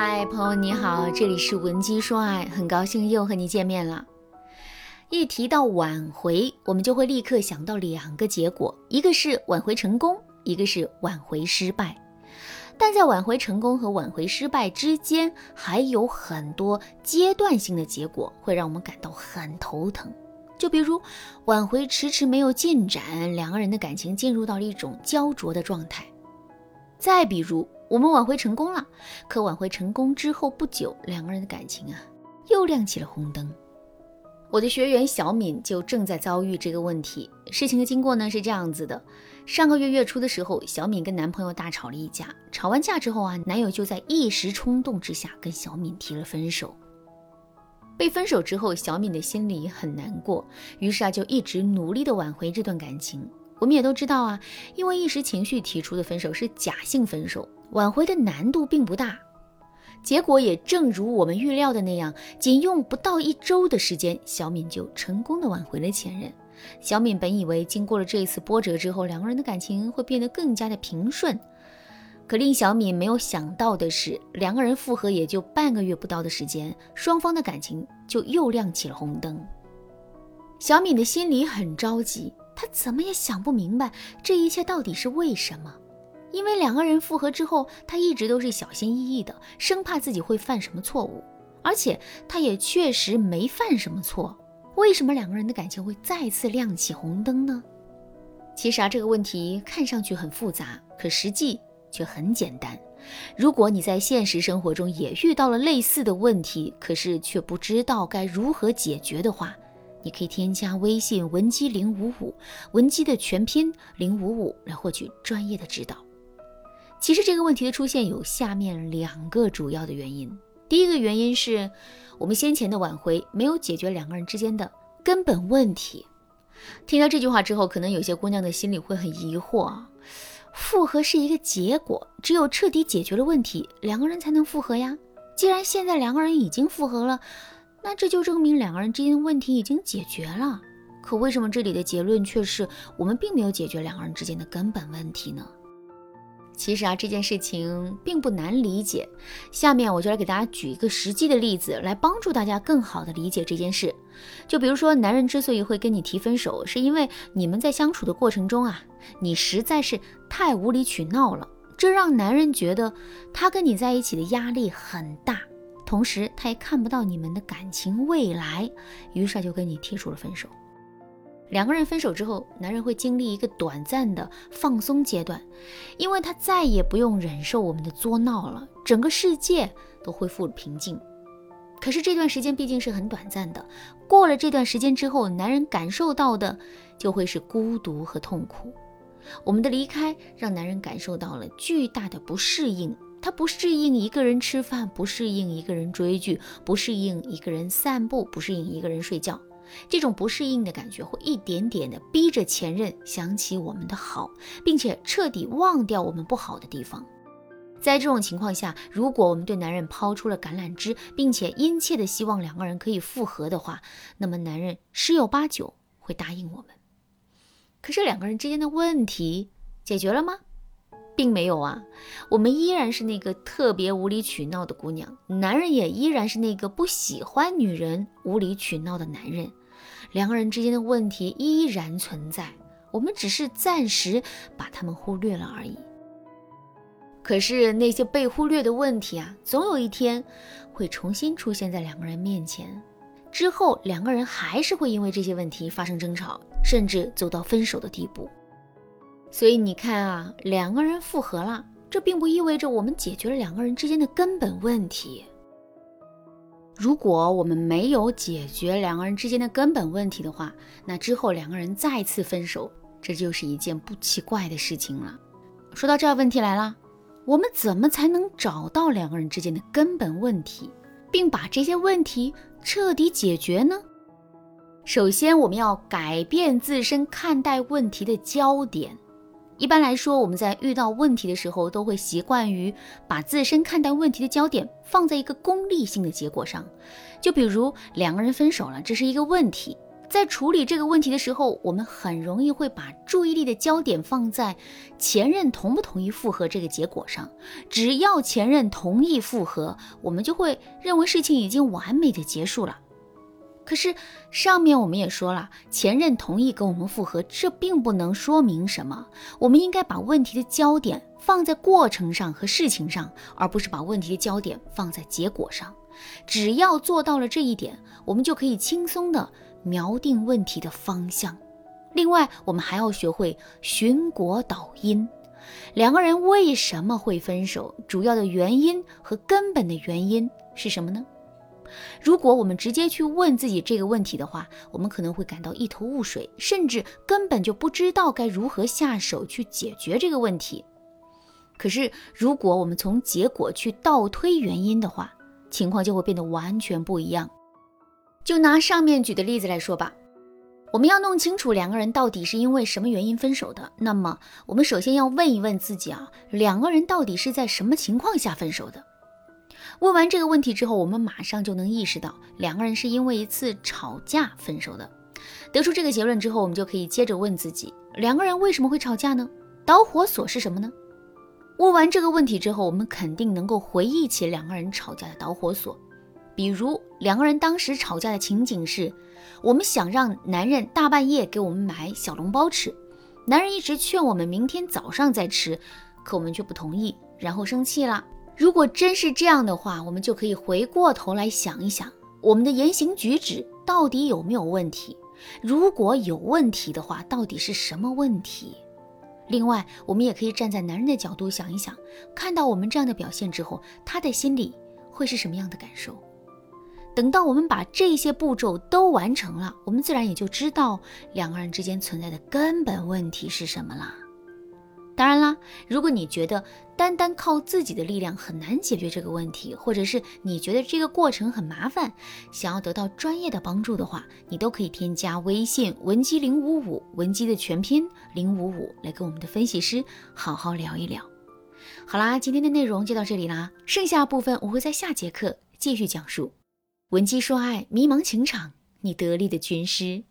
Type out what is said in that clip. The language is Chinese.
嗨，朋友你好，这里是文姬说爱，很高兴又和你见面了。一提到挽回，我们就会立刻想到两个结果，一个是挽回成功，一个是挽回失败。但在挽回成功和挽回失败之间，还有很多阶段性的结果会让我们感到很头疼。就比如挽回迟迟没有进展，两个人的感情进入到了一种焦灼的状态。再比如我们挽回成功了，可挽回成功之后不久，两个人的感情啊又亮起了红灯。我的学员小敏就正在遭遇这个问题。事情的经过呢是这样子的：上个月月初的时候，小敏跟男朋友大吵了一架。吵完架之后啊，男友就在一时冲动之下跟小敏提了分手。被分手之后，小敏的心里很难过，于是啊就一直努力的挽回这段感情。我们也都知道啊，因为一时情绪提出的分手是假性分手，挽回的难度并不大。结果也正如我们预料的那样，仅用不到一周的时间，小敏就成功的挽回了前任。小敏本以为经过了这一次波折之后，两个人的感情会变得更加的平顺，可令小敏没有想到的是，两个人复合也就半个月不到的时间，双方的感情就又亮起了红灯。小敏的心里很着急，他怎么也想不明白这一切到底是为什么。因为两个人复合之后，他一直都是小心翼翼的，生怕自己会犯什么错误，而且他也确实没犯什么错。为什么两个人的感情会再次亮起红灯呢？其实啊，这个问题看上去很复杂，可实际却很简单。如果你在现实生活中也遇到了类似的问题，可是却不知道该如何解决的话，你可以添加微信文姬零五五，文姬的全拼零五五来获取专业的指导。其实这个问题的出现有下面两个主要的原因。第一个原因是我们先前的挽回没有解决两个人之间的根本问题。听到这句话之后，可能有些姑娘的心里会很疑惑啊：复合是一个结果，只有彻底解决了问题，两个人才能复合呀。既然现在两个人已经复合了，那这就证明两个人之间的问题已经解决了。可为什么这里的结论却是我们并没有解决两个人之间的根本问题呢？其实啊，这件事情并不难理解。下面我就来给大家举一个实际的例子，来帮助大家更好的理解这件事。就比如说，男人之所以会跟你提分手，是因为你们在相处的过程中啊，你实在是太无理取闹了，这让男人觉得他跟你在一起的压力很大，同时他也看不到你们的感情未来，于是就跟你提出了分手。两个人分手之后，男人会经历一个短暂的放松阶段，因为他再也不用忍受我们的作闹了，整个世界都恢复了平静。可是这段时间毕竟是很短暂的，过了这段时间之后，男人感受到的就会是孤独和痛苦。我们的离开让男人感受到了巨大的不适应，他不适应一个人吃饭，不适应一个人追剧，不适应一个人散步，不适应一个人睡觉。这种不适应的感觉会一点点的逼着前任想起我们的好，并且彻底忘掉我们不好的地方。在这种情况下，如果我们对男人抛出了橄榄枝，并且殷切的希望两个人可以复合的话，那么男人十有八九会答应我们。可是两个人之间的问题解决了吗？并没有啊，我们依然是那个特别无理取闹的姑娘，男人也依然是那个不喜欢女人无理取闹的男人。两个人之间的问题依然存在，我们只是暂时把他们忽略了而已。可是那些被忽略的问题啊，总有一天会重新出现在两个人面前，之后两个人还是会因为这些问题发生争吵，甚至走到分手的地步。所以你看啊，两个人复合了，这并不意味着我们解决了两个人之间的根本问题。如果我们没有解决两个人之间的根本问题的话，那之后两个人再次分手，这就是一件不奇怪的事情了。说到这儿，问题来了，我们怎么才能找到两个人之间的根本问题，并把这些问题彻底解决呢？首先，我们要改变自身看待问题的焦点。一般来说，我们在遇到问题的时候，都会习惯于把自身看待问题的焦点放在一个功利性的结果上。就比如两个人分手了，这是一个问题，在处理这个问题的时候，我们很容易会把注意力的焦点放在前任同不同意复合这个结果上。只要前任同意复合，我们就会认为事情已经完美的结束了。可是上面我们也说了，前任同意跟我们复合，这并不能说明什么。我们应该把问题的焦点放在过程上和事情上，而不是把问题的焦点放在结果上。只要做到了这一点，我们就可以轻松的瞄定问题的方向。另外，我们还要学会寻果导因，两个人为什么会分手？主要的原因和根本的原因是什么呢？如果我们直接去问自己这个问题的话，我们可能会感到一头雾水，甚至根本就不知道该如何下手去解决这个问题。可是，如果我们从结果去倒推原因的话，情况就会变得完全不一样。就拿上面举的例子来说吧，我们要弄清楚两个人到底是因为什么原因分手的，那么我们首先要问一问自己啊，两个人到底是在什么情况下分手的？问完这个问题之后，我们马上就能意识到两个人是因为一次吵架分手的。得出这个结论之后，我们就可以接着问自己：两个人为什么会吵架呢？导火索是什么呢？问完这个问题之后，我们肯定能够回忆起两个人吵架的导火索。比如，两个人当时吵架的情景是：我们想让男人大半夜给我们买小笼包吃，男人一直劝我们明天早上再吃，可我们却不同意，然后生气了。如果真是这样的话，我们就可以回过头来想一想，我们的言行举止到底有没有问题？如果有问题的话，到底是什么问题？另外，我们也可以站在男人的角度想一想，看到我们这样的表现之后，他的心里会是什么样的感受？等到我们把这些步骤都完成了，我们自然也就知道两个人之间存在的根本问题是什么了。当然啦，如果你觉得单单靠自己的力量很难解决这个问题，或者是你觉得这个过程很麻烦，想要得到专业的帮助的话，你都可以添加微信文姬零五五，文姬的全拼零五五，来跟我们的分析师好好聊一聊。好啦，今天的内容就到这里啦，剩下部分我会在下节课继续讲述。文姬说爱，迷茫情场，你得力的军师。